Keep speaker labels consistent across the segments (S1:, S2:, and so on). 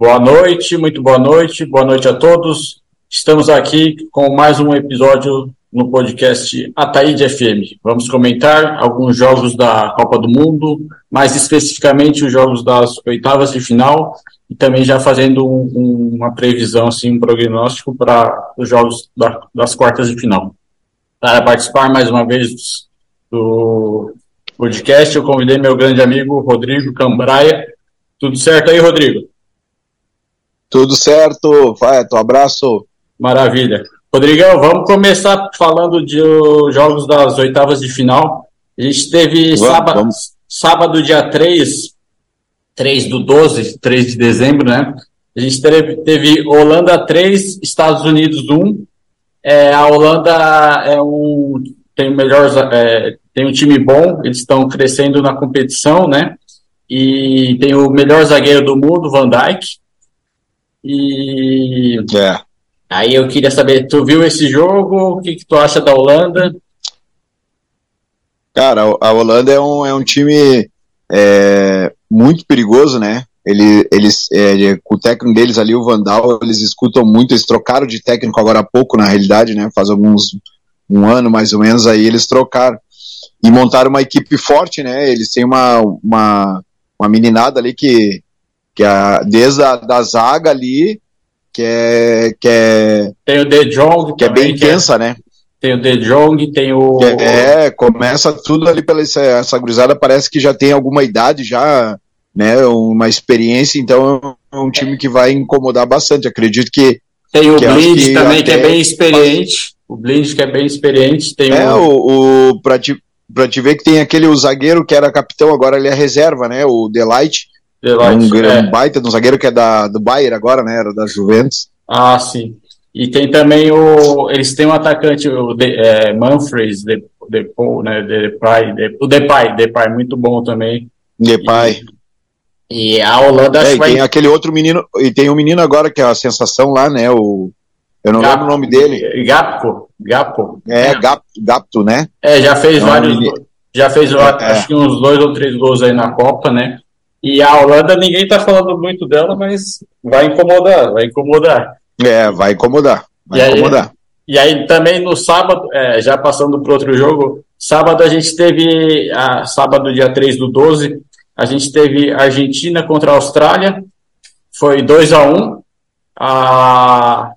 S1: Boa noite, muito boa noite, boa noite a todos. Estamos aqui com mais um episódio no podcast Ataíde FM. Vamos comentar alguns jogos da Copa do Mundo, mais especificamente os jogos das oitavas de final e também já fazendo um, um, uma previsão, assim, um prognóstico para os jogos da, das quartas de final. Para participar mais uma vez do podcast, eu convidei meu grande amigo Rodrigo Cambraia. Tudo certo aí, Rodrigo?
S2: Tudo certo, vai, um abraço.
S1: Maravilha. Rodrigão, vamos começar falando de jogos das oitavas de final. A gente teve vamos, sábado, vamos. sábado, dia 3, 3 do 12, 3 de dezembro, né? A gente teve, teve Holanda 3, Estados Unidos 1. É, a Holanda é um, tem, melhor, é, tem um time bom, eles estão crescendo na competição, né? E tem o melhor zagueiro do mundo, Van Dijk. E é. aí eu queria saber, tu viu esse jogo? O que, que tu acha da Holanda?
S2: Cara, a Holanda é um, é um time é, muito perigoso, né? Ele, eles, é, com o técnico deles ali, o Vandal, eles escutam muito, eles trocaram de técnico agora há pouco, na realidade, né? Faz alguns, um ano mais ou menos, aí eles trocaram. E montaram uma equipe forte, né? Eles têm uma, uma, uma meninada ali que que é desde a da zaga ali, que é. Que é
S1: tem o De Jong,
S2: que é bem intensa, é, né?
S1: Tem o De Jong, tem o.
S2: É, é, começa tudo ali pela essa, essa gurizada, parece que já tem alguma idade, já, né? Uma experiência, então é um time que vai incomodar bastante. Acredito que.
S1: Tem o Blind também, que é bem experiente. O Blind que é bem experiente. Tem
S2: é, o, o, o pra, te, pra te ver que tem aquele o zagueiro que era capitão, agora ele é reserva, né? O Delight um, é. um baita de um zagueiro que é da, do Bayern agora, né? Era da Juventus.
S1: Ah, sim. E tem também o. Eles têm um atacante, o de, é, Manfred, de, Depay, né? Depay, de, o Depay, Depay, muito bom também.
S2: Depay.
S1: E, e a Holanda
S2: é, vai... tem aquele outro menino, e tem um menino agora que é a sensação lá, né? O. Eu não lembro o nome dele.
S1: Gapco. Gapco.
S2: É, Gap, Gapto, né?
S1: É, já fez é vários. Já fez, é, acho que uns dois ou três gols aí na Copa, né? E a Holanda, ninguém tá falando muito dela, mas vai incomodar, vai incomodar.
S2: É, vai incomodar, vai
S1: e
S2: incomodar. Aí,
S1: e aí também no sábado, é, já passando para outro jogo, sábado a gente teve, a, sábado dia 3 do 12, a gente teve Argentina contra a Austrália, foi 2 a 1 a,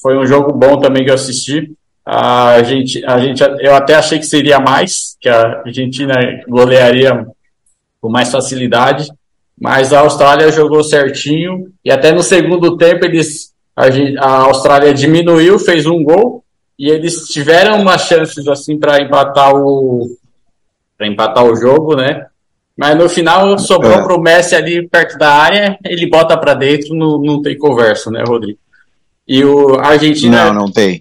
S1: foi um jogo bom também que eu assisti. A gente, a gente, eu até achei que seria mais, que a Argentina golearia com mais facilidade, mas a Austrália jogou certinho e até no segundo tempo eles a, Austrália diminuiu, fez um gol e eles tiveram umas chances assim para empatar o para empatar o jogo, né? Mas no final sobrou é. pro Messi ali perto da área, ele bota para dentro, não, não tem conversa, né, Rodrigo? E o Argentina
S2: Não, não tem.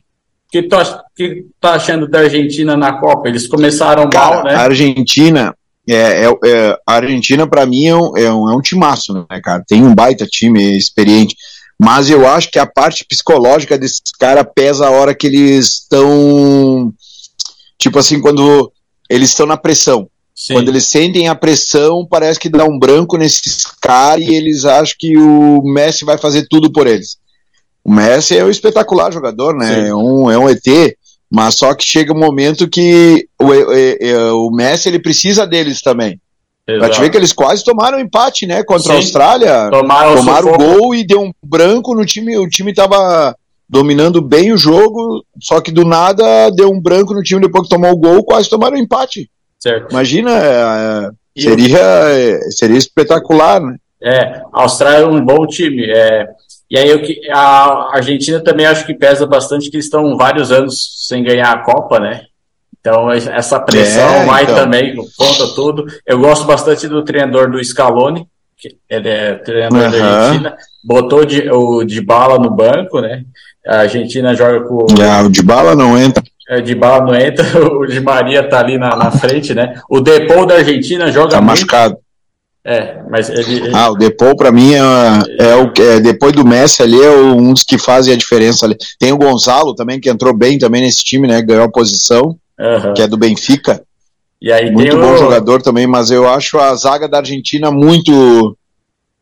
S1: O que tu, que tá achando da Argentina na Copa? Eles começaram Cara, mal, né?
S2: A Argentina, é, é, é, a Argentina, para mim, é um, é, um, é um timaço, né, cara? Tem um baita time experiente. Mas eu acho que a parte psicológica desses caras pesa a hora que eles estão. Tipo assim, quando eles estão na pressão. Sim. Quando eles sentem a pressão, parece que dá um branco nesses caras e eles acham que o Messi vai fazer tudo por eles. O Messi é um espetacular jogador, né? É um, é um ET. Mas só que chega um momento que o, o, Messi ele precisa deles também. Exato. Pra te ver que eles quase tomaram empate, né? Contra Sim. a Austrália. Tomaram, tomaram o gol e deu um branco no time. O time tava dominando bem o jogo, só que do nada deu um branco no time depois que tomou o gol, quase tomaram empate. Certo. Imagina, é, seria, é, seria espetacular, né?
S1: É, a Austrália é um bom time. É, e aí a Argentina também acho que pesa bastante, que eles estão vários anos sem ganhar a Copa, né? Então essa pressão é, vai então. também, conta tudo. Eu gosto bastante do treinador do Scaloni, que ele é treinador uhum. da Argentina, botou de, o de bala no banco, né? A Argentina joga com.
S2: Ah, o de bala não entra.
S1: É, de bala não entra, o de Maria tá ali na, na frente, né? O Depou da Argentina joga.
S2: Tá muito, machucado.
S1: É, mas ele, ele...
S2: Ah, o Depou para mim é, é, o é, depois do Messi ali é um dos que fazem a diferença ali. Tem o Gonzalo também que entrou bem também nesse time, né? Ganhou a posição, uhum. que é do Benfica.
S1: E aí
S2: muito bom o... jogador também, mas eu acho a zaga da Argentina muito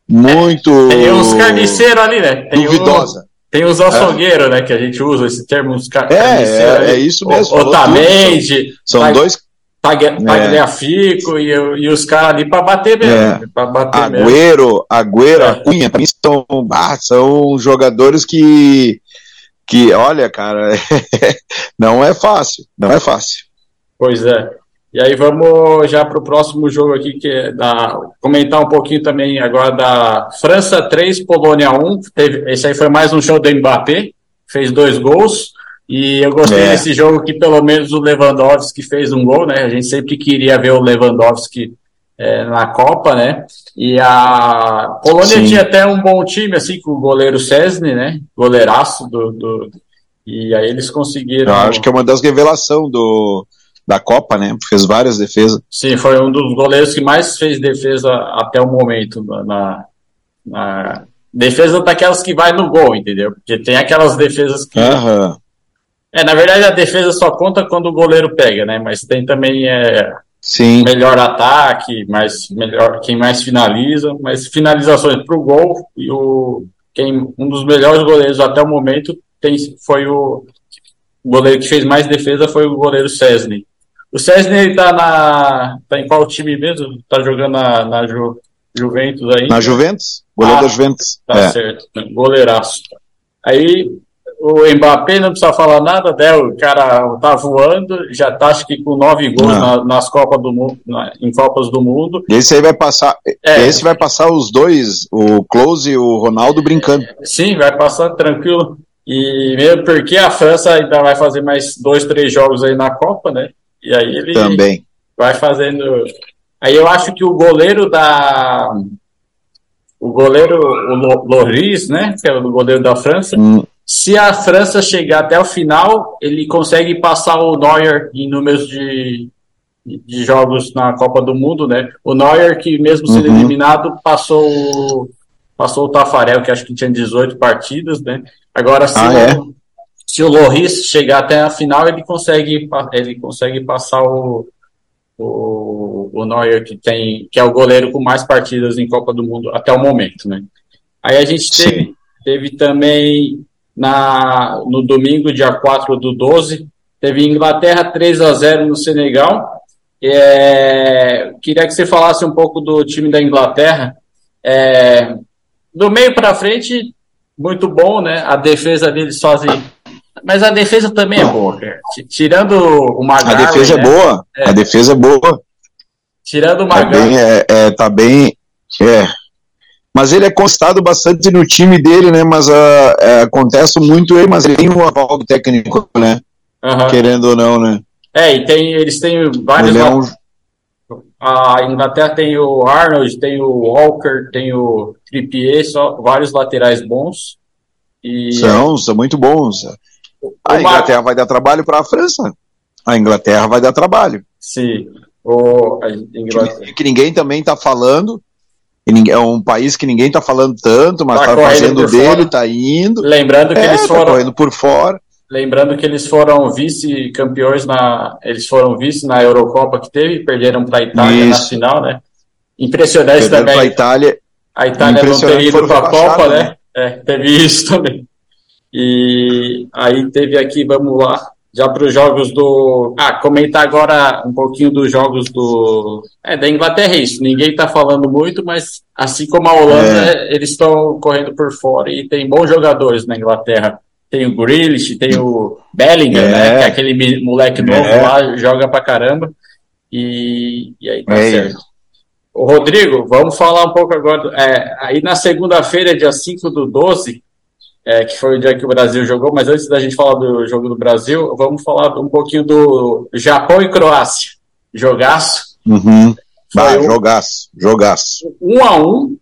S2: muito
S1: Tem uns carniceiros ali, né? Tem duvidosa. O... Tem os açougueiros, é. né? Que a gente usa esse termo, os
S2: carniceiros. É, é, é isso mesmo.
S1: Otamendi.
S2: São dois
S1: Tagliafico é. e, e os caras ali para bater mesmo. É. Pra bater
S2: Agüero, mesmo. Agüero, é. Cunha, pra mim são, ah, são jogadores que, que, olha, cara, não é fácil, não é fácil.
S1: Pois é. E aí vamos já para o próximo jogo aqui, que é da, comentar um pouquinho também agora da França 3, Polônia 1. Teve, esse aí foi mais um show do Mbappé, fez dois gols. E eu gostei é. desse jogo que pelo menos o Lewandowski fez um gol, né? A gente sempre queria ver o Lewandowski é, na Copa, né? E a Polônia Sim. tinha até um bom time, assim, com o goleiro Cesny, né? Goleiraço do, do... E aí eles conseguiram. Eu
S2: acho que é uma das revelações do, da Copa, né? Fez várias defesas.
S1: Sim, foi um dos goleiros que mais fez defesa até o momento na, na defesa daquelas que vai no gol, entendeu? Porque tem aquelas defesas que.
S2: Uhum.
S1: É, na verdade a defesa só conta quando o goleiro pega, né? Mas tem também é,
S2: Sim.
S1: melhor ataque, mais, melhor, quem mais finaliza, mas finalizações para o gol e o quem, um dos melhores goleiros até o momento tem, foi o, o goleiro que fez mais defesa foi o goleiro Cesny. O Cesny tá na. tá em qual time mesmo? Tá jogando na, na Ju, Juventus aí?
S2: Na Juventus? Goleiro ah, da Juventus.
S1: Tá é. certo. Goleiraço. Aí o Mbappé não precisa falar nada, né? O cara tá voando, já tá acho que com nove gols na, nas Copas do Mundo, na, em Copas do Mundo.
S2: Esse aí vai passar, é, esse vai passar os dois, o Close e o Ronaldo brincando.
S1: Sim, vai passar tranquilo. E mesmo porque a França ainda vai fazer mais dois, três jogos aí na Copa, né? E aí ele
S2: também
S1: vai fazendo. Aí eu acho que o goleiro da o goleiro, o Loris, né, que é o goleiro da França, hum. Se a França chegar até o final, ele consegue passar o Neuer em números de, de jogos na Copa do Mundo, né? O Neuer, que mesmo sendo uhum. eliminado, passou, passou o Tafarel, que acho que tinha 18 partidas, né? Agora, se, ah, é? o, se o Loris chegar até a final, ele consegue, ele consegue passar o, o, o Neuer, que, tem, que é o goleiro com mais partidas em Copa do Mundo até o momento, né? Aí a gente teve, teve também na, no domingo, dia 4 do 12. Teve Inglaterra 3 a 0 no Senegal. É, queria que você falasse um pouco do time da Inglaterra. É, do meio para frente, muito bom, né? A defesa deles sozinho. Mas a defesa também é boa. Tirando o Maguire.
S2: A defesa é né? é boa. É. A defesa é boa.
S1: Tirando o
S2: Maguire. Tá bem, é, é, tá bem. É, mas ele é constado bastante no time dele, né? Mas uh, é, acontece muito ele, mas ele tem um aval do técnico, né? Uhum. Querendo ou não, né?
S1: É, e tem, eles têm vários. É um... A Inglaterra tem o Arnold, tem o Walker, tem o Trippier, só vários laterais bons.
S2: E... São, são muito bons. A Inglaterra vai dar trabalho para a França. A Inglaterra vai dar trabalho.
S1: Sim. O, Inglaterra...
S2: que, que ninguém também está falando é um país que ninguém está falando tanto, mas está tá fazendo dele, está indo.
S1: Lembrando que é, eles tá foram. Tá
S2: correndo por fora.
S1: Lembrando que eles foram vice-campeões na. Eles foram vice na Eurocopa que teve, perderam para a Itália Isso. na final, né? Impressionante perderam também.
S2: A Itália.
S1: A Itália não ter ido para a Copa, né? né? É, teve isso também. E aí teve aqui, vamos lá. Já para os jogos do. Ah, comentar agora um pouquinho dos jogos do. É, da Inglaterra é isso. Ninguém está falando muito, mas assim como a Holanda, é. eles estão correndo por fora e tem bons jogadores na Inglaterra. Tem o Grealish, tem o Bellingham, é. né? Que é aquele moleque novo é. lá, joga pra caramba. E, e aí tá é certo. Ô, Rodrigo, vamos falar um pouco agora. É, aí na segunda-feira, dia 5 do 12, é, que foi o dia que o Brasil jogou, mas antes da gente falar do jogo do Brasil, vamos falar um pouquinho do Japão e Croácia. Jogaço.
S2: Uhum. Vai, um, jogaço, jogaço.
S1: Um a um.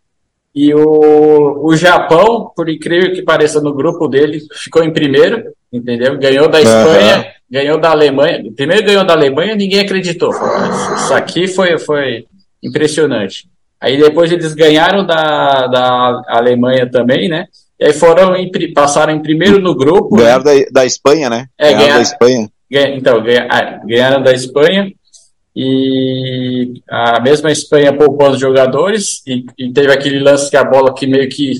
S1: E o, o Japão, por incrível que pareça, no grupo dele, ficou em primeiro, entendeu? Ganhou da Espanha, uhum. ganhou da Alemanha. Primeiro ganhou da Alemanha, ninguém acreditou. Isso aqui foi, foi impressionante. Aí depois eles ganharam da, da Alemanha também, né? E aí foram em, passaram em primeiro no grupo.
S2: Né? Ganharam né? da, da Espanha, né?
S1: É, ganharam, da Espanha. Ganha, então, ganha, ah, ganharam da Espanha e a mesma Espanha poupou os jogadores e, e, teve aquele lance que a bola que meio que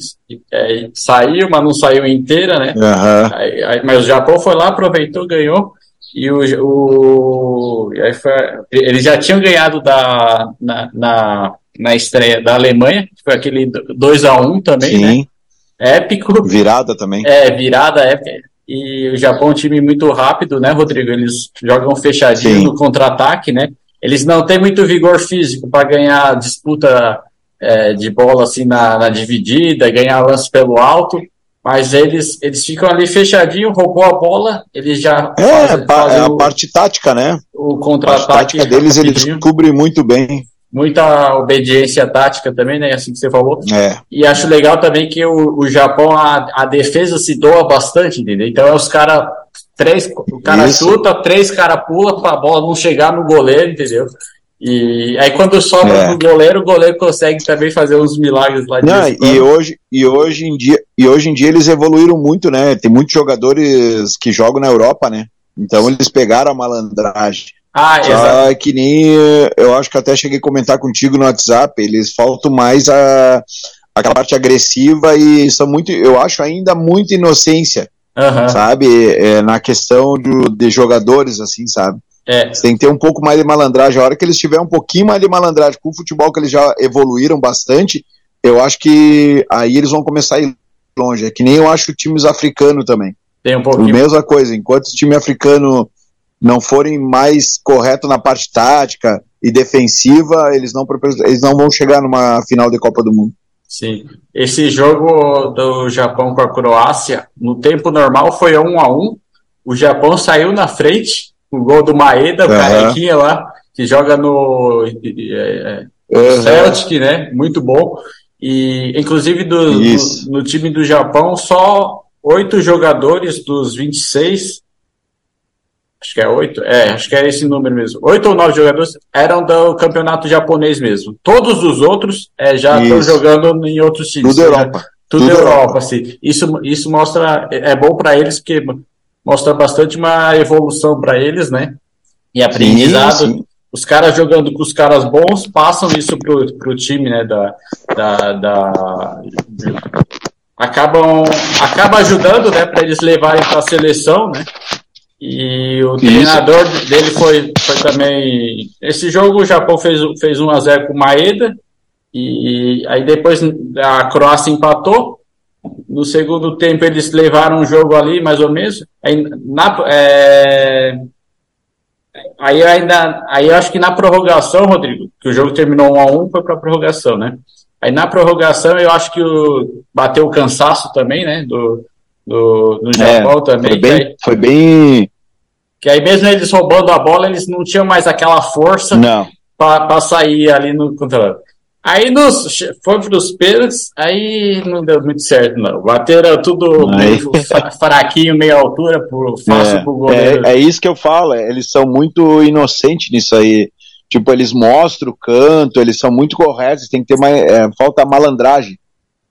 S1: é, saiu, mas não saiu inteira, né? Uhum. Aí, aí, mas o Japão foi lá, aproveitou, ganhou e o, o foi, eles já tinham ganhado da, na, na, na, estreia da Alemanha, que foi aquele 2 a 1 também, Sim. né? Épico.
S2: Virada também.
S1: É, virada épica. E o Japão é um time muito rápido, né, Rodrigo? Eles jogam fechadinho Sim. no contra-ataque, né? Eles não têm muito vigor físico para ganhar disputa é, de bola assim na, na, dividida, ganhar lance pelo alto, mas eles, eles ficam ali fechadinho, roubou a bola, eles já.
S2: É, fazem, fazem é a o, parte tática, né?
S1: O contra-ataque. A tática
S2: deles eles cobrem muito bem
S1: muita obediência tática também, né? Assim que você falou.
S2: É.
S1: E acho legal também que o, o Japão, a, a defesa se doa bastante, entendeu? Então é os caras. Três, o cara Isso. chuta, três caras pula para a bola não chegar no goleiro, entendeu? E aí quando sobra é. pro goleiro, o goleiro consegue também fazer uns milagres lá
S2: de Não, e hoje e hoje em dia e hoje em dia eles evoluíram muito, né? Tem muitos jogadores que jogam na Europa, né? Então eles pegaram a malandragem. Ah, Só que nem eu acho que até cheguei a comentar contigo no WhatsApp, eles faltam mais a aquela parte agressiva e são muito, eu acho ainda muita inocência, uhum. sabe? É, na questão do, de jogadores, assim, sabe? É. Você tem que ter um pouco mais de malandragem. A hora que eles tiverem um pouquinho mais de malandragem com o futebol, que eles já evoluíram bastante, eu acho que aí eles vão começar a ir longe. É que nem eu acho times africanos também.
S1: Tem um pouquinho.
S2: A mesma coisa, enquanto o time africano não forem mais corretos na parte tática e defensiva, eles não, eles não vão chegar numa final de Copa do Mundo.
S1: Sim. Esse jogo do Japão com a Croácia, no tempo normal foi 1 um a 1 um. O Japão saiu na frente, o gol do Maeda, o uhum. carequinha lá, que joga no é, uhum. Celtic, né? Muito bom. E, inclusive, do, no, no time do Japão, só oito jogadores dos 26 acho que é oito, é, acho que é esse número mesmo. Oito ou nove jogadores eram do campeonato japonês mesmo. Todos os outros é, já estão jogando em outros times.
S2: Tudo Europa.
S1: Tudo, Tudo Europa, Europa, assim. Isso, isso mostra, é bom para eles, porque mostra bastante uma evolução para eles, né? E aprendizado. Sim, sim. Os caras jogando com os caras bons passam isso pro, pro time, né? Da, da, da acabam acaba ajudando, né? Para eles levarem para a seleção, né? E o Isso. treinador dele foi, foi também. Esse jogo o Japão fez, fez 1x0 com o Maeda. E aí depois a Croácia empatou. No segundo tempo eles levaram o jogo ali, mais ou menos. Aí, na, é... aí ainda. Aí eu acho que na prorrogação, Rodrigo, que o jogo terminou 1 a 1 foi para prorrogação, né? Aí na prorrogação eu acho que o, bateu o cansaço também, né? Do, do, no Japão é, também.
S2: Foi bem,
S1: aí,
S2: foi bem.
S1: Que aí mesmo eles roubando a bola, eles não tinham mais aquela força para sair ali no controle. Aí nos, foi para os pênaltis, aí não deu muito certo, não. Bateram tudo meio fraquinho, meia altura, por, fácil
S2: é,
S1: pro
S2: goleiro. É, é isso que eu falo, é, eles são muito inocentes nisso aí. Tipo, eles mostram o canto, eles são muito corretos, tem que ter mais. É, falta malandragem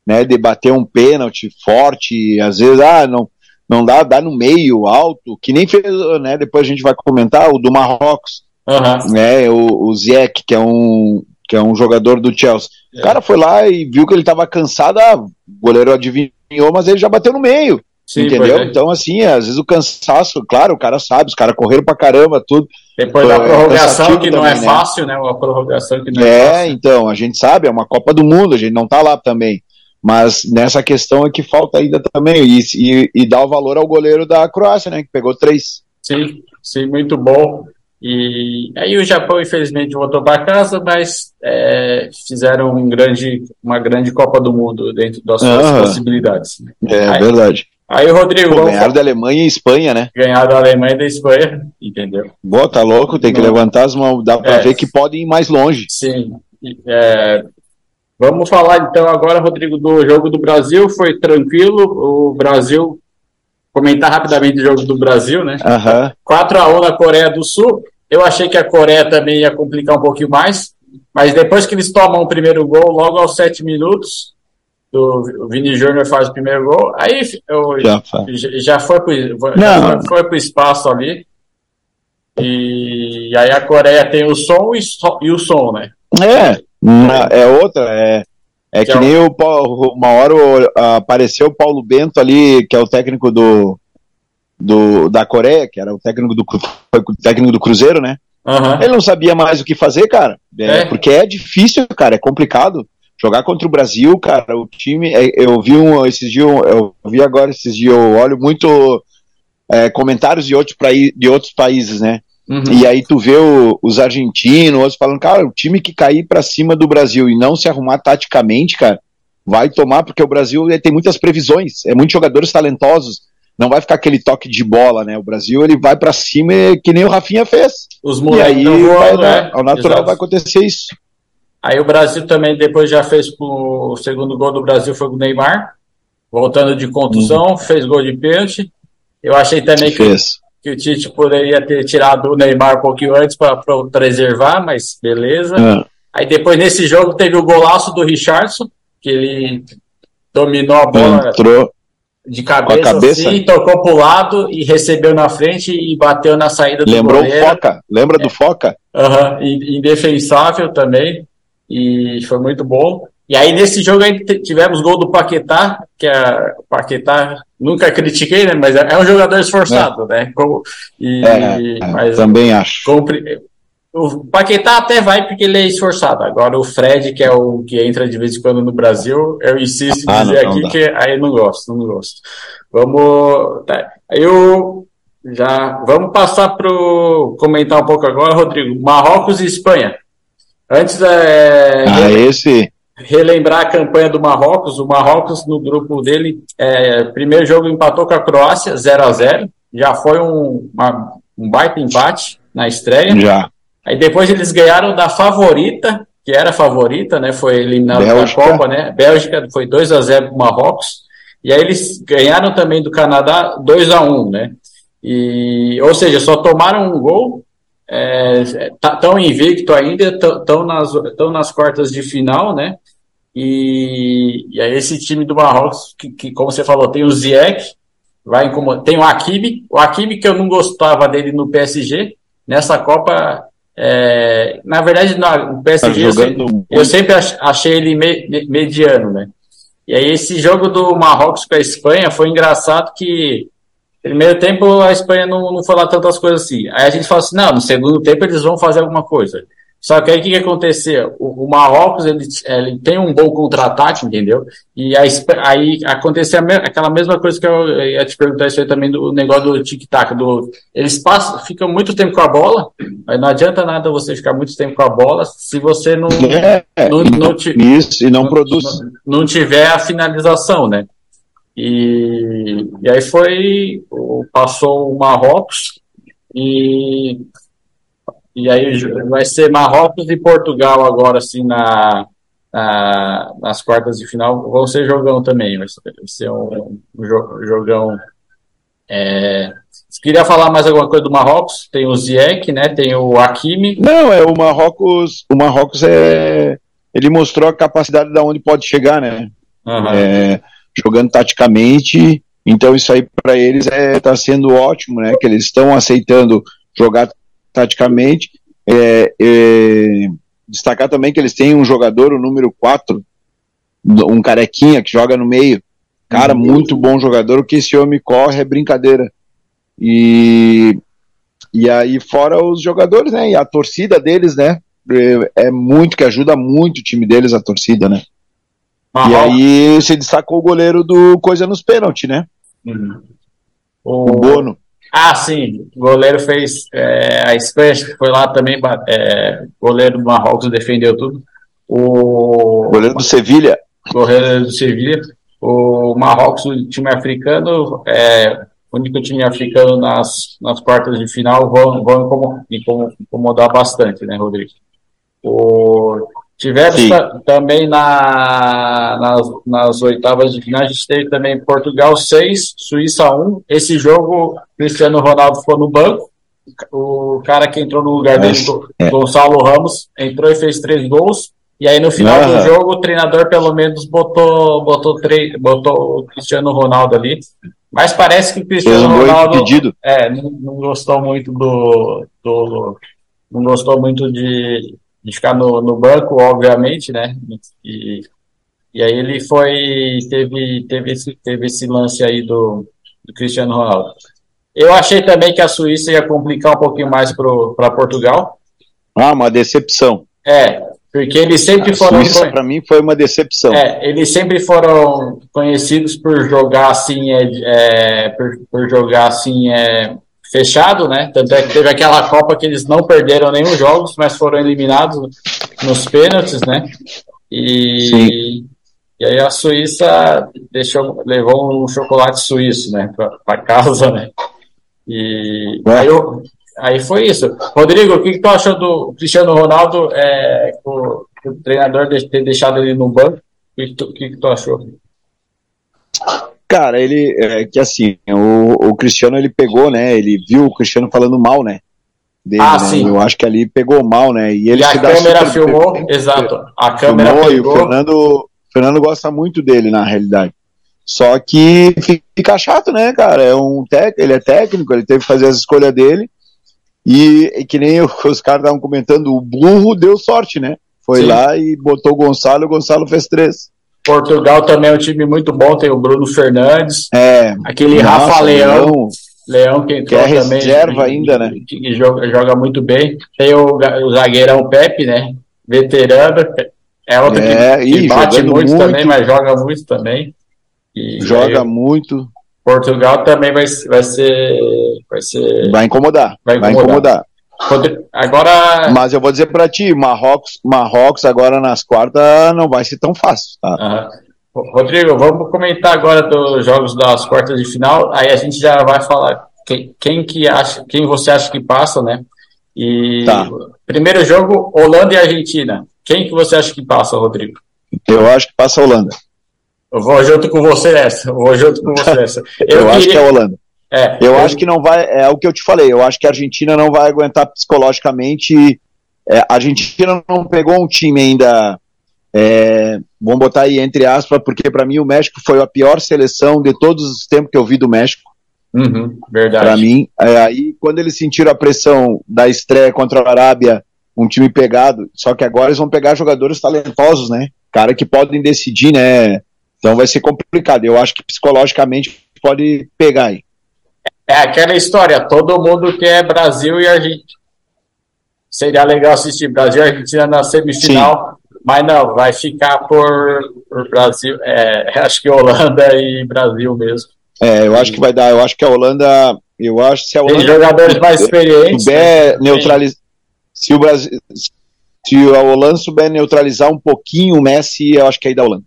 S2: né, de bater um pênalti forte, às vezes, ah, não, não dá, dá no meio, alto, que nem fez, né, depois a gente vai comentar, o do Marrocos, uhum. né, o, o Ziyech, que é um, que é um jogador do Chelsea. É. O cara foi lá e viu que ele estava cansado, ah, o goleiro adivinhou, mas ele já bateu no meio. Sim, entendeu? É. Então, assim, às vezes o cansaço, claro, o cara sabe, os caras correram pra caramba, tudo.
S1: Depois da é prorrogação, que não é também, é fácil, né? Uma prorrogação que não é, é
S2: fácil. então, a gente sabe, é uma Copa do Mundo, a gente não tá lá também. Mas nessa questão é que falta ainda também, e, e, e dá o valor ao goleiro da Croácia, né? Que pegou três.
S1: Sim, sim, muito bom. E aí o Japão, infelizmente, voltou para casa, mas é, fizeram um grande, uma grande Copa do Mundo dentro das suas uhum. possibilidades.
S2: É aí, verdade.
S1: Aí, Rodrigo.
S2: Pô, ganharam da Alemanha e Espanha, né?
S1: Ganharam da Alemanha e da Espanha, entendeu?
S2: Boa, tá louco, tem que Não. levantar as mãos, dá para é, ver que podem ir mais longe.
S1: Sim. É, vamos falar então agora, Rodrigo, do jogo do Brasil. Foi tranquilo, o Brasil comentar rapidamente o jogo do Brasil, né?
S2: Uhum.
S1: 4 a 1 na Coreia do Sul. Eu achei que a Coreia também ia complicar um pouquinho mais, mas depois que eles tomam o primeiro gol, logo aos 7 minutos, o Vini Júnior faz o primeiro gol, aí eu, já, já foi para foi pro espaço ali. E aí a Coreia tem o som e, e o som, né?
S2: É, é outra, é, é que, que é nem o, uma hora apareceu o Paulo Bento ali, que é o técnico do, do da Coreia, que era o técnico do, o técnico do Cruzeiro, né? Uhum. Ele não sabia mais o que fazer, cara. É, é. Porque é difícil, cara, é complicado. Jogar contra o Brasil, cara, o time. É, eu vi um esses dias, eu vi agora esses dias, eu olho muito é, comentários de, outro, de outros países, né? Uhum. E aí tu vê o, os argentinos, outros falando, cara, o time que cair para cima do Brasil e não se arrumar taticamente, cara, vai tomar, porque o Brasil tem muitas previsões, é muitos jogadores talentosos, não vai ficar aquele toque de bola, né? O Brasil ele vai para cima que nem o Rafinha fez.
S1: Os e aí vai,
S2: né? ao natural Exato. vai acontecer isso.
S1: Aí o Brasil também depois já fez o segundo gol do Brasil foi o Neymar, voltando de contusão, uhum. fez gol de pênalti. Eu achei também que, que, o Tite poderia ter tirado o Neymar um pouquinho antes para preservar, mas beleza. Uhum. Aí depois nesse jogo teve o golaço do Richardson, que ele dominou a bola
S2: Entrou
S1: de cabeça, cabeça, assim, tocou pro lado e recebeu na frente e bateu na saída
S2: do Lembrou goleiro. o Foca, lembra é. do Foca?
S1: Aham, uhum. indefensável também, e foi muito bom. E aí nesse jogo aí tivemos gol do Paquetá, que é o Paquetá, nunca critiquei, né, mas é um jogador esforçado, é. né,
S2: e, é, é mas, também acho.
S1: Compre, o Paquetá até vai porque ele é esforçado. Agora o Fred, que é o que entra de vez em quando no Brasil, eu insisto em ah, dizer não, aqui que aí não gosto, não gosto. Vamos. Tá. Eu já vamos passar para comentar um pouco agora, Rodrigo. Marrocos e Espanha. Antes é,
S2: ah, esse
S1: relembrar a campanha do Marrocos. O Marrocos no grupo dele, é, primeiro jogo empatou com a Croácia 0 a 0 Já foi um, uma, um baita empate na estreia.
S2: Já.
S1: Aí depois eles ganharam da favorita, que era favorita, né? Foi eliminado da Copa, né? Bélgica foi 2 a 0 para o Marrocos. E aí eles ganharam também do Canadá 2 a 1 né? E, ou seja, só tomaram um gol, estão é, invicto ainda, estão nas, tão nas quartas de final, né? E, e aí esse time do Marrocos, que, que como você falou, tem o Ziyech, vai incomodar, tem o Hakimi, o Hakimi que eu não gostava dele no PSG, nessa Copa é, na verdade, no PSG, tá eu, sempre, eu sempre achei ele me, mediano, né? E aí, esse jogo do Marrocos com a Espanha foi engraçado que, primeiro tempo, a Espanha não, não foi lá tantas coisas assim. Aí a gente fala assim: não, no segundo tempo eles vão fazer alguma coisa. Só que aí o que, que aconteceu? O, o, Marrocos ele, ele tem um bom contra-ataque, entendeu? E aí, aí aconteceu aquela mesma coisa que eu ia te perguntar isso aí também do negócio do tic-tac. Do, eles passam, ficam muito tempo com a bola, mas não adianta nada você ficar muito tempo com a bola se você não.
S2: É, não, não, isso, e não, não produz.
S1: Não, não tiver a finalização, né? E, e aí foi. Passou o Marrocos e e aí vai ser Marrocos e Portugal agora, assim, na, na nas quartas de final. Vão ser jogão também, vai ser um, um jogão. É... Queria falar mais alguma coisa do Marrocos? Tem o Ziyech, né? Tem o Hakimi.
S2: Não, é o Marrocos. O Marrocos é. Ele mostrou a capacidade de onde pode chegar, né? Uhum. É, jogando taticamente. Então isso aí para eles é tá sendo ótimo, né? Que eles estão aceitando jogar taticamente. É, é, destacar também que eles têm um jogador, o número 4, um carequinha que joga no meio, Cara, uhum. muito bom jogador. O que esse homem corre é brincadeira. E, e aí, fora os jogadores, né? E a torcida deles, né? É, é muito que ajuda muito o time deles, a torcida, né? E aí se destacou o goleiro do Coisa nos pênaltis, né? Uhum.
S1: O... o Bono. Ah, sim, o goleiro fez é, a Espanha, foi lá também, é, goleiro do Marrocos defendeu tudo. O
S2: goleiro do Sevilha.
S1: Goleiro do Sevilha. O Marrocos, o time africano, é, o único time africano nas, nas quartas de final, vão, vão incomodar bastante, né, Rodrigo? O, tivemos também na, nas, nas oitavas de final, a gente teve também Portugal 6, Suíça 1. Esse jogo, Cristiano Ronaldo foi no banco. O cara que entrou no lugar dele, é. Gonçalo Ramos, entrou e fez três gols. E aí no final do jogo o treinador pelo menos botou botou, botou o Cristiano Ronaldo ali. Mas parece que o Cristiano um Ronaldo é, não, não, gostou muito do, do não gostou muito de, de ficar no, no banco, obviamente, né? E, e aí ele foi teve teve esse, teve esse lance aí do, do Cristiano Ronaldo. Eu achei também que a Suíça ia complicar um pouquinho mais para Portugal.
S2: Ah, uma decepção.
S1: É, porque eles sempre a foram.
S2: Suíça, para mim, foi uma decepção.
S1: É, eles sempre foram conhecidos por jogar assim, é, é, por, por, jogar assim, é, fechado, né? Tanto é que teve aquela Copa que eles não perderam nenhum jogos, mas foram eliminados nos pênaltis, né? E, Sim. e aí a Suíça deixou, levou um chocolate suíço, né? Para casa, né? E é. aí eu, Aí foi isso. Rodrigo, o que, que tu achou do Cristiano Ronaldo, é, o, o, treinador de, ter deixado ele no banco? O que, tu, que, que tu achou?
S2: Cara, ele, é, que assim, o, o Cristiano ele pegou, né? Ele viu o Cristiano falando mal, né? Dele, ah, né? sim. Eu acho que ali pegou mal, né? E, ele
S1: e a câmera filmou, bem, exato. A câmera filmou, pegou.
S2: E o Fernando, o Fernando gosta muito dele, na realidade. Só que fica chato, né, cara? É um tec, ele é técnico, ele teve que fazer as escolhas dele. E, e que nem os caras estavam comentando, o burro deu sorte, né? Foi Sim. lá e botou o Gonçalo, o Gonçalo fez três.
S1: Portugal também é um time muito bom, tem o Bruno Fernandes,
S2: é,
S1: aquele nossa, Rafa Leão, Leão, Leão que entrou
S2: que
S1: é também.
S2: reserva ainda, né?
S1: Que, que joga, joga, muito bem. Tem o, o zagueirão Pepe, né? Veterano, é outro é, que, que bate muito, muito, também, mas joga muito também.
S2: E joga aí, muito.
S1: Portugal também vai, vai ser. Vai ser.
S2: Vai incomodar. Vai incomodar. Vai incomodar. Agora. Mas eu vou dizer para ti, Marrocos, Marrocos agora nas quartas não vai ser tão fácil. Tá?
S1: Uhum. Rodrigo, vamos comentar agora dos jogos das quartas de final. Aí a gente já vai falar quem, quem que acha, quem você acha que passa, né? E tá. primeiro jogo, Holanda e Argentina. Quem que você acha que passa, Rodrigo?
S2: Eu acho que passa a Holanda.
S1: Eu vou junto com você nessa. Eu vou junto com você nessa.
S2: Eu, eu acho que é a Holanda. É, eu, eu, acho que não vai. É o que eu te falei. Eu acho que a Argentina não vai aguentar psicologicamente. É, a Argentina não pegou um time ainda. É, vamos botar aí entre aspas, porque para mim o México foi a pior seleção de todos os tempos que eu vi do México.
S1: Uhum, verdade.
S2: Para mim, é, aí quando eles sentiram a pressão da estreia contra a Arábia, um time pegado, só que agora eles vão pegar jogadores talentosos, né? Cara que podem decidir, né? Então vai ser complicado. Eu acho que psicologicamente pode pegar aí.
S1: É aquela história, todo mundo quer Brasil e Argentina. Seria legal assistir Brasil e Argentina na semifinal, Sim. mas não, vai ficar por, por Brasil. É, acho que Holanda e Brasil mesmo.
S2: É, eu acho que vai dar. Eu acho que a Holanda. Eu acho que se a Holanda.
S1: Tem jogadores mais experientes.
S2: Souber né? neutralizar. Se o Brasil. Se a Holanda souber neutralizar um pouquinho o Messi, eu acho que aí da Holanda.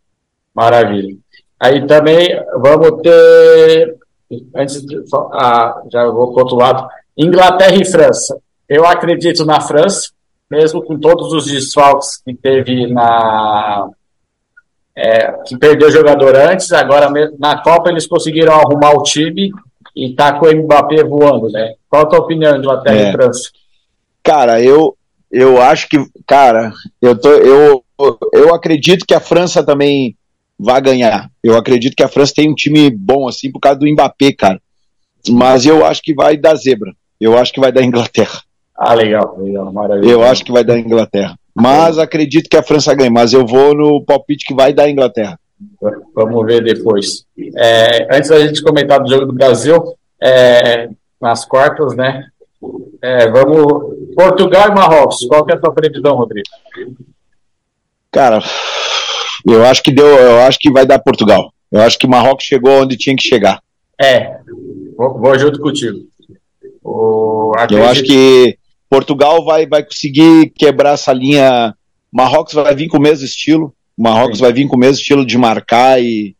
S1: Maravilha. Aí também vamos ter, antes de, ah, já vou para o outro lado, Inglaterra e França. Eu acredito na França, mesmo com todos os desfalques que teve na. É, que perdeu jogador antes, agora na Copa eles conseguiram arrumar o time e tá com o Mbappé voando, né? Qual a tua opinião, Inglaterra é. e França?
S2: Cara, eu, eu acho que, cara, eu, tô, eu, eu acredito que a França também vai ganhar. Eu acredito que a França tem um time bom, assim, por causa do Mbappé, cara. Mas eu acho que vai dar zebra. Eu acho que vai dar Inglaterra.
S1: Ah, legal, legal, maravilha.
S2: Eu acho que vai dar Inglaterra. Mas acredito que a França ganha, mas eu vou no palpite que vai dar Inglaterra.
S1: Vamos ver depois. É, antes da gente comentar do jogo do Brasil, é, nas quartas, né? É, vamos. Portugal e Marrocos. Qual que é a tua previsão, Rodrigo?
S2: Cara, eu acho que deu. Eu acho que vai dar Portugal. Eu acho que Marrocos chegou onde tinha que chegar.
S1: É, vou, vou junto contigo.
S2: O, eu acho que Portugal vai, vai conseguir quebrar essa linha. Marrocos vai vir com o mesmo estilo. Marrocos Sim. vai vir com o mesmo estilo de marcar e,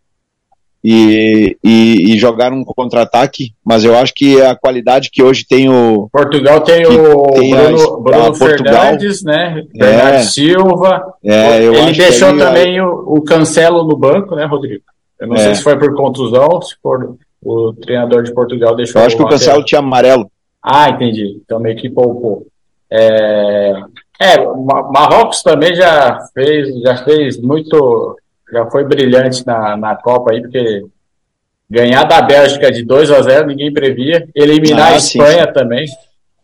S2: e, e, e jogar um contra-ataque, mas eu acho que a qualidade que hoje tem o.
S1: Portugal tem o tem Bruno, a, Bruno a Fernandes, né? Bernardo é, Silva. É, Ele deixou também o, o, Cancelo no banco, né, Rodrigo? Eu não é. sei se foi por contusão, se for o treinador de Portugal deixou.
S2: Eu acho que o Cancelo tinha amarelo.
S1: Ah, entendi. Então meio que poupou. É, é, Marrocos também já fez, já fez muito, já foi brilhante na, na Copa aí, porque ganhar da Bélgica de 2 a 0 ninguém previa, eliminar ah, a Espanha sim. também.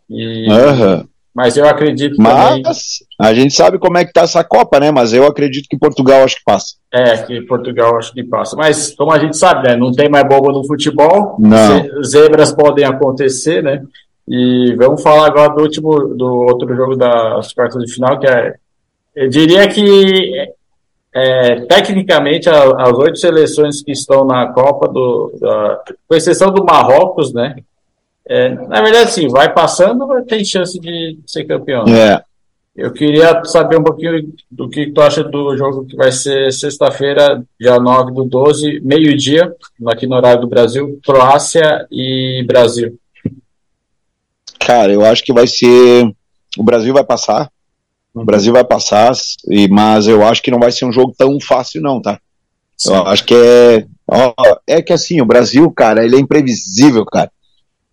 S1: E, uhum. Mas eu acredito
S2: mas, também. A gente sabe como é que tá essa Copa, né? Mas eu acredito que Portugal acho que passa.
S1: É, que Portugal acho que passa. Mas como a gente sabe, né? Não tem mais bobo no futebol.
S2: Não.
S1: Zebras podem acontecer, né? E vamos falar agora do último, do outro jogo das quartas de final, que é, eu diria que é, tecnicamente as oito seleções que estão na Copa, do, da, com exceção do Marrocos, né? É, na verdade, sim, vai passando, tem chance de ser campeão.
S2: É.
S1: Eu queria saber um pouquinho do que tu acha do jogo que vai ser sexta-feira, dia 9 do 12, meio-dia, aqui no horário do Brasil, Croácia e Brasil.
S2: Cara, eu acho que vai ser. O Brasil vai passar. O Brasil vai passar, e, mas eu acho que não vai ser um jogo tão fácil, não, tá? Sim. Eu acho que é. Ó, é que assim, o Brasil, cara, ele é imprevisível, cara.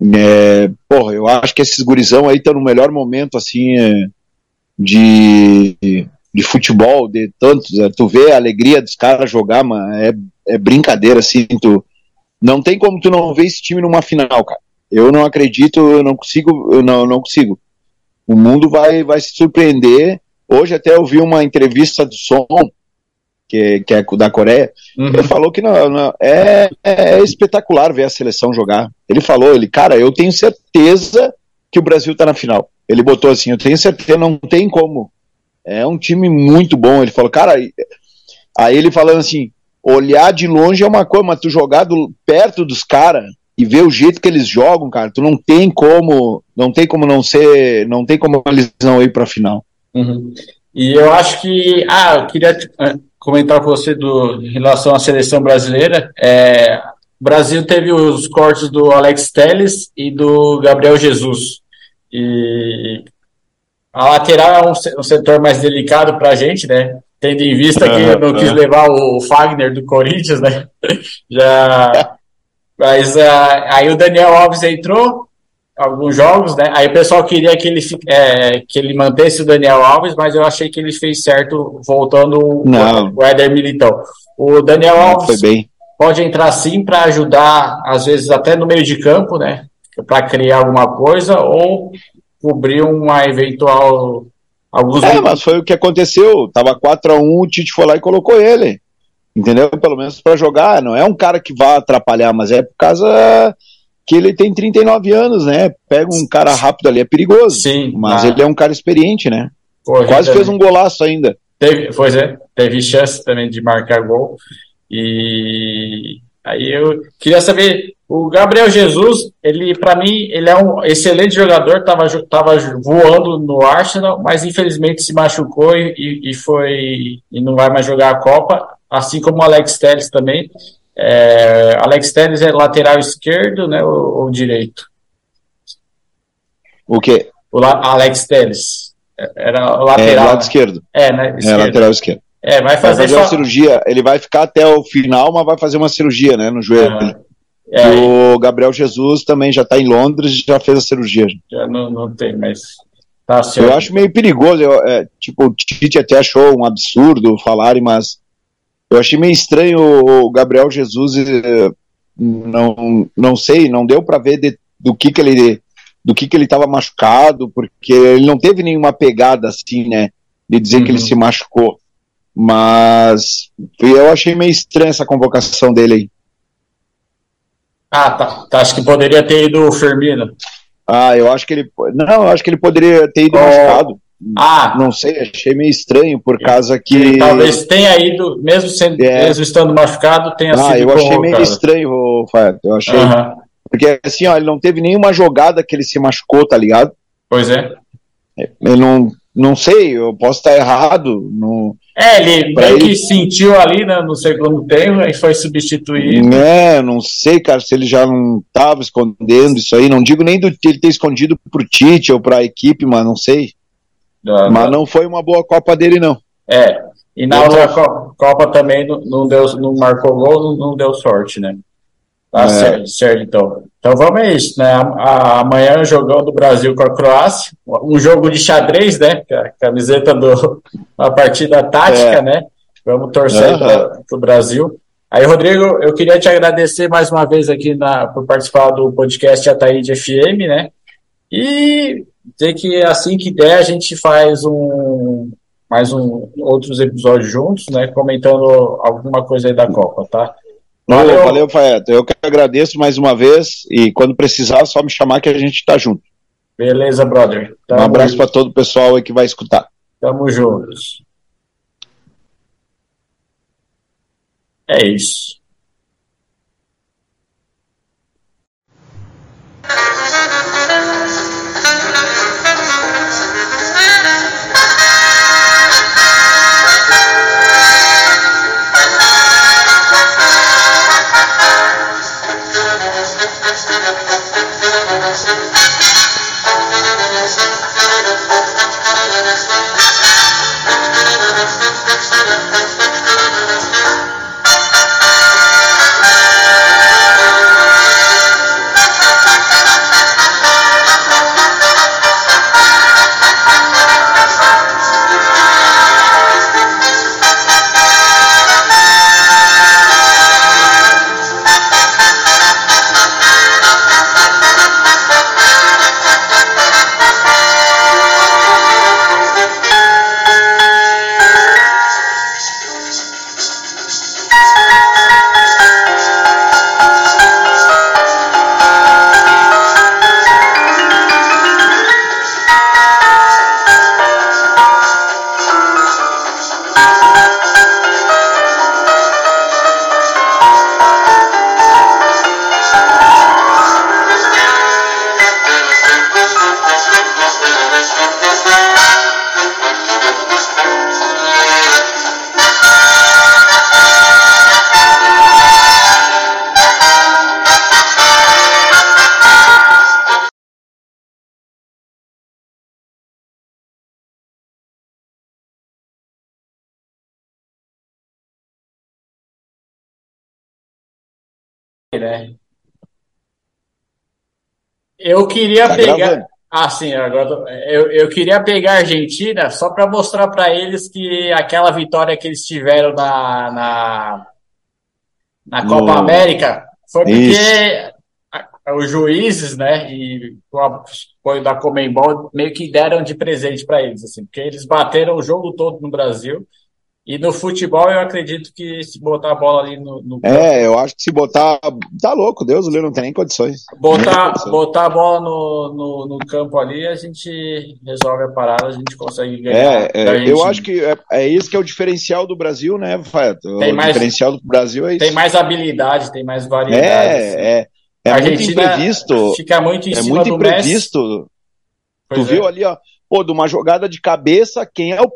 S2: É, porra, eu acho que esses gurizão aí estão no melhor momento, assim, é, de, de futebol, de tantos. É, tu vê a alegria dos caras jogar, mano, é, é brincadeira, assim, tu. Não tem como tu não ver esse time numa final, cara. Eu não acredito, eu não consigo, eu não, não consigo. O mundo vai, vai se surpreender. Hoje até eu vi uma entrevista do Som, que, que é da Coreia, uhum. ele falou que não, não é, é, espetacular ver a seleção jogar. Ele falou, ele, cara, eu tenho certeza que o Brasil está na final. Ele botou assim, eu tenho certeza, não tem como. É um time muito bom. Ele falou, cara, aí ele falando assim, olhar de longe é uma coisa, mas tu jogar do, perto dos caras e ver o jeito que eles jogam, cara, tu não tem como, não tem como não ser, não tem como eles não ir para a final.
S1: Uhum. E eu acho que, ah, eu queria eh, comentar com você do, em relação à seleção brasileira. É, o Brasil teve os cortes do Alex Telles e do Gabriel Jesus. E a lateral é um, um setor mais delicado para a gente, né? Tendo em vista que eu não quis levar o Fagner do Corinthians, né? Já mas uh, aí o Daniel Alves entrou, alguns jogos, né? Aí o pessoal queria que ele, é, que ele mantesse o Daniel Alves, mas eu achei que ele fez certo voltando
S2: Não.
S1: o Éder Militão. O Daniel Alves pode entrar sim para ajudar, às vezes até no meio de campo, né? Para criar alguma coisa ou cobrir uma eventual.
S2: Alguns é, mas foi o que aconteceu. Tava 4 a 1 o Tite foi lá e colocou ele entendeu? Pelo menos para jogar. Não é um cara que vá atrapalhar, mas é por causa que ele tem 39 anos, né? Pega um cara rápido ali, é perigoso.
S1: Sim.
S2: Mas ah. ele é um cara experiente, né? Pô, Quase fez um golaço ainda.
S1: Teve, pois é, teve chance também de marcar gol. E aí eu queria saber, o Gabriel Jesus, ele para mim, ele é um excelente jogador, tava, tava voando no Arsenal, mas infelizmente se machucou e, e foi e não vai mais jogar a Copa assim como o Alex Telles também. É, Alex Telles é lateral esquerdo, né, ou, ou direito?
S2: O que?
S1: O La Alex Telles. Era
S2: lateral. É, lado esquerdo.
S1: É, né?
S2: Esquerdo. É, lateral esquerdo.
S1: É, vai fazer,
S2: vai fazer uma cirurgia. Ele vai ficar até o final, mas vai fazer uma cirurgia, né, no joelho. Uhum. É, o Gabriel Jesus também já está em Londres já fez a cirurgia.
S1: Já não, não tem, mas
S2: tá certo. Eu acho meio perigoso. Eu, é, tipo, o Tite até achou um absurdo falarem, mas eu achei meio estranho o Gabriel Jesus, eh, não, não sei, não deu para ver de, do que que ele do que que ele estava machucado, porque ele não teve nenhuma pegada assim, né, de dizer uhum. que ele uhum. se machucou. Mas eu achei meio estranha essa convocação dele aí.
S1: Ah, tá. tá. Acho que poderia ter ido o Firmino.
S2: Ah, eu acho que ele. Não, eu acho que ele poderia ter ido oh. machucado.
S1: Ah.
S2: Não sei, achei meio estranho, por causa que.
S1: Talvez tenha ido, mesmo, sendo, é. mesmo estando machucado, tenha ah, sido.
S2: Ah, eu achei meio estranho, Fábio. Eu achei. Porque assim, ó, ele não teve nenhuma jogada que ele se machucou, tá ligado?
S1: Pois é.
S2: Eu não, não sei, eu posso estar errado. Não...
S1: É, ele meio ele... que sentiu ali né, no segundo tempo e foi substituído.
S2: É, não sei, cara, se ele já não estava escondendo isso aí. Não digo nem do ele ter escondido pro Tite ou pra equipe, mas não sei. Não, mas não. não foi uma boa Copa dele, não.
S1: É, e na outra Copa também não, não, deu, não marcou gol, não, não deu sorte, né? Tá é. certo, certo, então. Então vamos a isso, né? Amanhã o jogão do Brasil com a Croácia, um jogo de xadrez, né? A camiseta do a partida tática, é. né? Vamos torcer uhum. para o Brasil. Aí, Rodrigo, eu queria te agradecer mais uma vez aqui na, por participar do podcast Ataíde FM, né? E dizer que assim que der, a gente faz um mais um outros episódios juntos, né? Comentando alguma coisa aí da Copa, tá?
S2: Valeu, valeu, Faeto. Eu que agradeço mais uma vez e quando precisar, só me chamar que a gente tá junto.
S1: Beleza, brother.
S2: Tamo um abraço para todo o pessoal aí que vai escutar.
S1: Tamo juntos. É isso. Eu queria tá pegar. Gravando. Ah, sim, agora eu, eu queria pegar a Argentina só para mostrar para eles que aquela vitória que eles tiveram na, na, na Copa no... América foi porque os juízes, né, e o apoio da Comembol meio que deram de presente para eles, assim, porque eles bateram o jogo todo no Brasil e no futebol eu acredito que se botar a bola ali no, no
S2: É, eu acho que se botar. Tá louco, Deus, o Leo não tem nem condições.
S1: Botar, nem botar a bola no, no, no, campo ali, a gente resolve a parada, a gente consegue ganhar.
S2: É, é eu acho que é, é, isso que é o diferencial do Brasil, né, Fato? Tem o mais, diferencial do Brasil é isso.
S1: Tem mais habilidade, tem mais variedade.
S2: É, assim. é. É muito imprevisto.
S1: Fica muito em
S2: é
S1: cima
S2: muito imprevisto. Tu viu é. ali, ó, pô, de uma jogada de cabeça, quem é o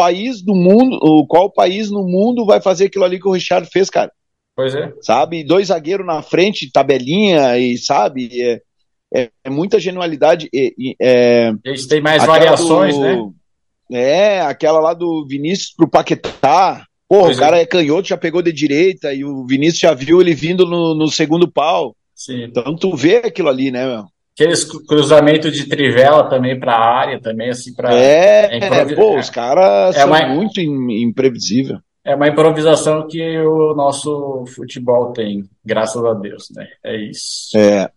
S2: país do mundo, qual país no mundo vai fazer aquilo ali que o Richard fez, cara?
S1: Pois é.
S2: Sabe? Dois zagueiros na frente, tabelinha, e sabe? É, é, é muita genialidade. É,
S1: Eles têm mais variações, do, né?
S2: É, aquela lá do Vinícius pro Paquetá. Porra, pois o cara é. é canhoto, já pegou de direita, e o Vinícius já viu ele vindo no, no segundo pau.
S1: Sim.
S2: Então tu vê aquilo ali, né, meu?
S1: Aqueles cruzamento de trivela também para a área, também assim para.
S2: É, é pô, os caras é são uma, muito imprevisível.
S1: É uma improvisação que o nosso futebol tem, graças a Deus, né? É isso.
S2: É.